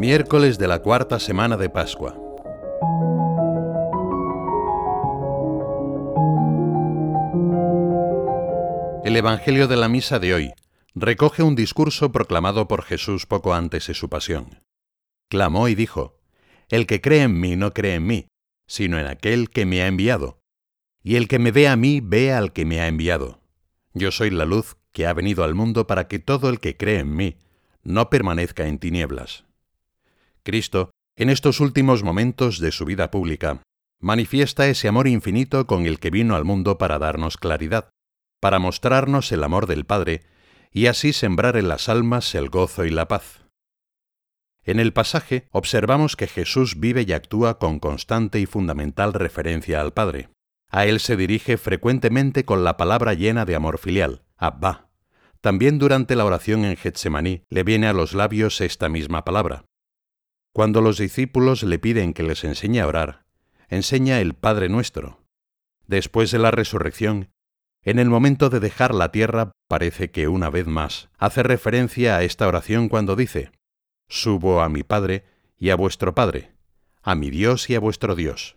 Miércoles de la cuarta semana de Pascua. El Evangelio de la Misa de hoy recoge un discurso proclamado por Jesús poco antes de su pasión. Clamó y dijo, El que cree en mí no cree en mí, sino en aquel que me ha enviado. Y el que me ve a mí ve al que me ha enviado. Yo soy la luz que ha venido al mundo para que todo el que cree en mí no permanezca en tinieblas. Cristo, en estos últimos momentos de su vida pública, manifiesta ese amor infinito con el que vino al mundo para darnos claridad, para mostrarnos el amor del Padre y así sembrar en las almas el gozo y la paz. En el pasaje observamos que Jesús vive y actúa con constante y fundamental referencia al Padre. A él se dirige frecuentemente con la palabra llena de amor filial, Abba. También durante la oración en Getsemaní le viene a los labios esta misma palabra. Cuando los discípulos le piden que les enseñe a orar, enseña el Padre nuestro. Después de la resurrección, en el momento de dejar la tierra, parece que una vez más hace referencia a esta oración cuando dice, Subo a mi Padre y a vuestro Padre, a mi Dios y a vuestro Dios.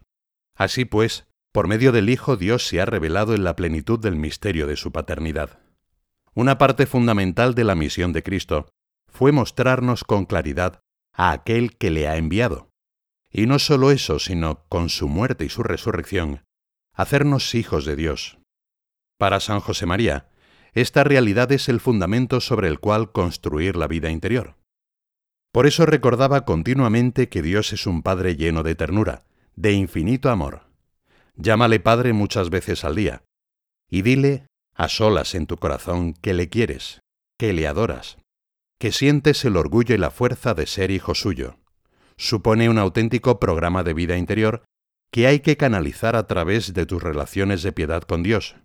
Así pues, por medio del Hijo Dios se ha revelado en la plenitud del misterio de su paternidad. Una parte fundamental de la misión de Cristo fue mostrarnos con claridad a aquel que le ha enviado. Y no solo eso, sino con su muerte y su resurrección, hacernos hijos de Dios. Para San José María, esta realidad es el fundamento sobre el cual construir la vida interior. Por eso recordaba continuamente que Dios es un Padre lleno de ternura, de infinito amor. Llámale Padre muchas veces al día, y dile, a solas en tu corazón, que le quieres, que le adoras, que sientes el orgullo y la fuerza de ser hijo suyo. Supone un auténtico programa de vida interior que hay que canalizar a través de tus relaciones de piedad con Dios,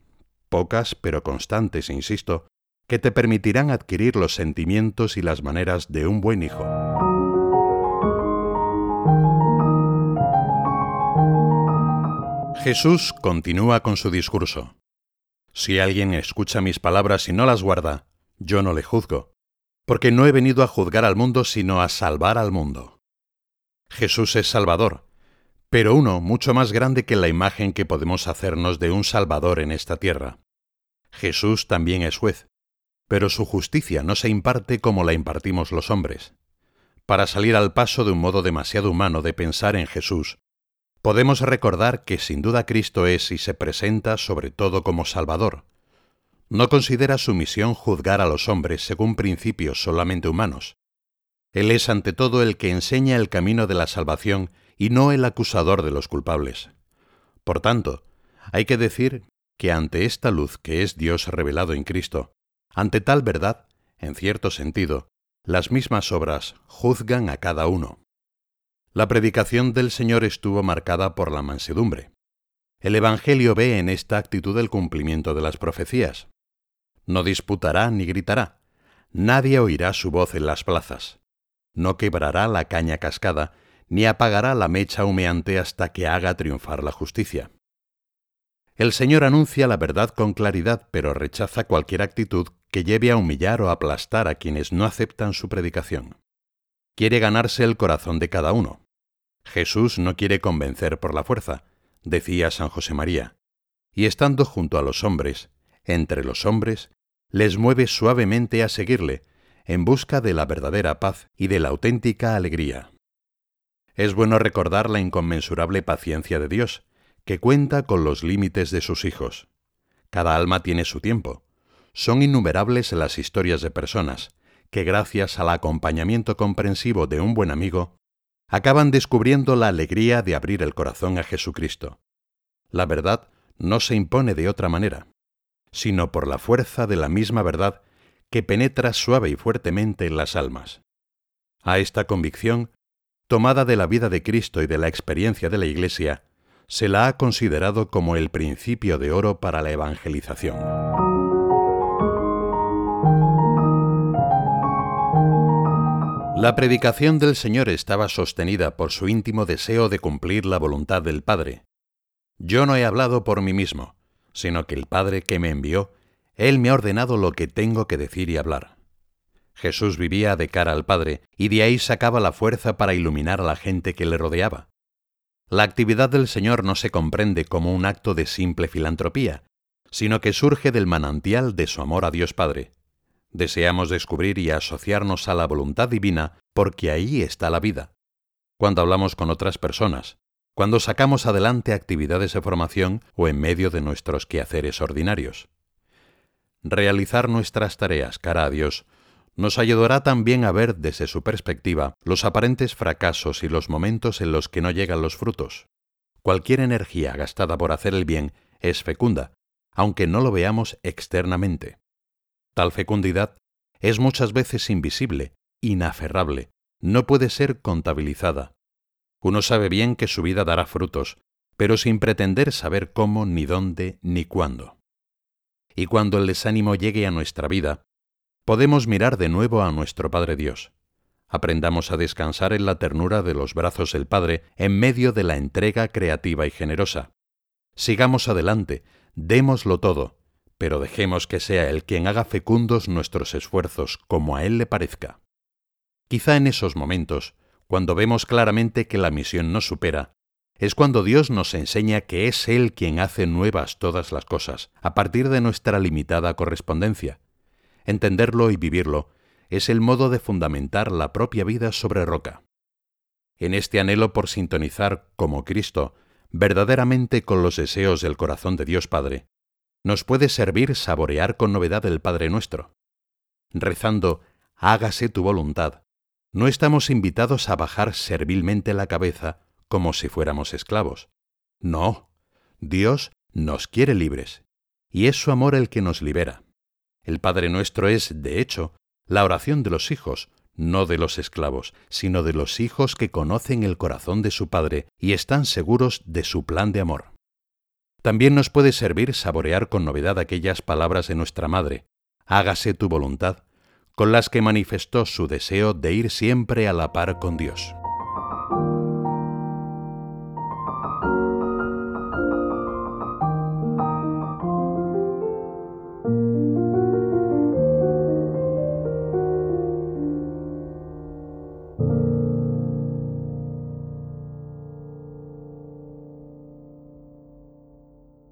pocas pero constantes, insisto, que te permitirán adquirir los sentimientos y las maneras de un buen hijo. Jesús continúa con su discurso. Si alguien escucha mis palabras y no las guarda, yo no le juzgo, porque no he venido a juzgar al mundo, sino a salvar al mundo. Jesús es Salvador, pero uno mucho más grande que la imagen que podemos hacernos de un Salvador en esta tierra. Jesús también es juez, pero su justicia no se imparte como la impartimos los hombres. Para salir al paso de un modo demasiado humano de pensar en Jesús, podemos recordar que sin duda Cristo es y se presenta sobre todo como Salvador, no considera su misión juzgar a los hombres según principios solamente humanos. Él es ante todo el que enseña el camino de la salvación y no el acusador de los culpables. Por tanto, hay que decir que ante esta luz que es Dios revelado en Cristo, ante tal verdad, en cierto sentido, las mismas obras juzgan a cada uno. La predicación del Señor estuvo marcada por la mansedumbre. El Evangelio ve en esta actitud el cumplimiento de las profecías no disputará ni gritará, nadie oirá su voz en las plazas, no quebrará la caña cascada, ni apagará la mecha humeante hasta que haga triunfar la justicia. El Señor anuncia la verdad con claridad, pero rechaza cualquier actitud que lleve a humillar o aplastar a quienes no aceptan su predicación. Quiere ganarse el corazón de cada uno. Jesús no quiere convencer por la fuerza, decía San José María, y estando junto a los hombres, entre los hombres, les mueve suavemente a seguirle, en busca de la verdadera paz y de la auténtica alegría. Es bueno recordar la inconmensurable paciencia de Dios, que cuenta con los límites de sus hijos. Cada alma tiene su tiempo. Son innumerables las historias de personas que, gracias al acompañamiento comprensivo de un buen amigo, acaban descubriendo la alegría de abrir el corazón a Jesucristo. La verdad no se impone de otra manera sino por la fuerza de la misma verdad que penetra suave y fuertemente en las almas. A esta convicción, tomada de la vida de Cristo y de la experiencia de la Iglesia, se la ha considerado como el principio de oro para la evangelización. La predicación del Señor estaba sostenida por su íntimo deseo de cumplir la voluntad del Padre. Yo no he hablado por mí mismo, sino que el Padre que me envió, Él me ha ordenado lo que tengo que decir y hablar. Jesús vivía de cara al Padre y de ahí sacaba la fuerza para iluminar a la gente que le rodeaba. La actividad del Señor no se comprende como un acto de simple filantropía, sino que surge del manantial de su amor a Dios Padre. Deseamos descubrir y asociarnos a la voluntad divina porque ahí está la vida. Cuando hablamos con otras personas, cuando sacamos adelante actividades de formación o en medio de nuestros quehaceres ordinarios. Realizar nuestras tareas cara a Dios nos ayudará también a ver desde su perspectiva los aparentes fracasos y los momentos en los que no llegan los frutos. Cualquier energía gastada por hacer el bien es fecunda, aunque no lo veamos externamente. Tal fecundidad es muchas veces invisible, inaferrable, no puede ser contabilizada. Uno sabe bien que su vida dará frutos, pero sin pretender saber cómo, ni dónde, ni cuándo. Y cuando el desánimo llegue a nuestra vida, podemos mirar de nuevo a nuestro Padre Dios. Aprendamos a descansar en la ternura de los brazos del Padre en medio de la entrega creativa y generosa. Sigamos adelante, démoslo todo, pero dejemos que sea Él quien haga fecundos nuestros esfuerzos como a Él le parezca. Quizá en esos momentos, cuando vemos claramente que la misión nos supera, es cuando Dios nos enseña que es Él quien hace nuevas todas las cosas, a partir de nuestra limitada correspondencia, Entenderlo y vivirlo es el modo de fundamentar la propia vida sobre roca. En este anhelo por sintonizar, como Cristo, verdaderamente con los deseos del corazón de Dios Padre, nos puede servir saborear con novedad el Padre nuestro. Rezando, hágase tu voluntad, no estamos invitados a bajar servilmente la cabeza como si fuéramos esclavos. No, Dios nos quiere libres, y es su amor el que nos libera. El Padre nuestro es, de hecho, la oración de los hijos, no de los esclavos, sino de los hijos que conocen el corazón de su Padre y están seguros de su plan de amor. También nos puede servir saborear con novedad aquellas palabras de nuestra Madre, hágase tu voluntad, con las que manifestó su deseo de ir siempre a la par con Dios.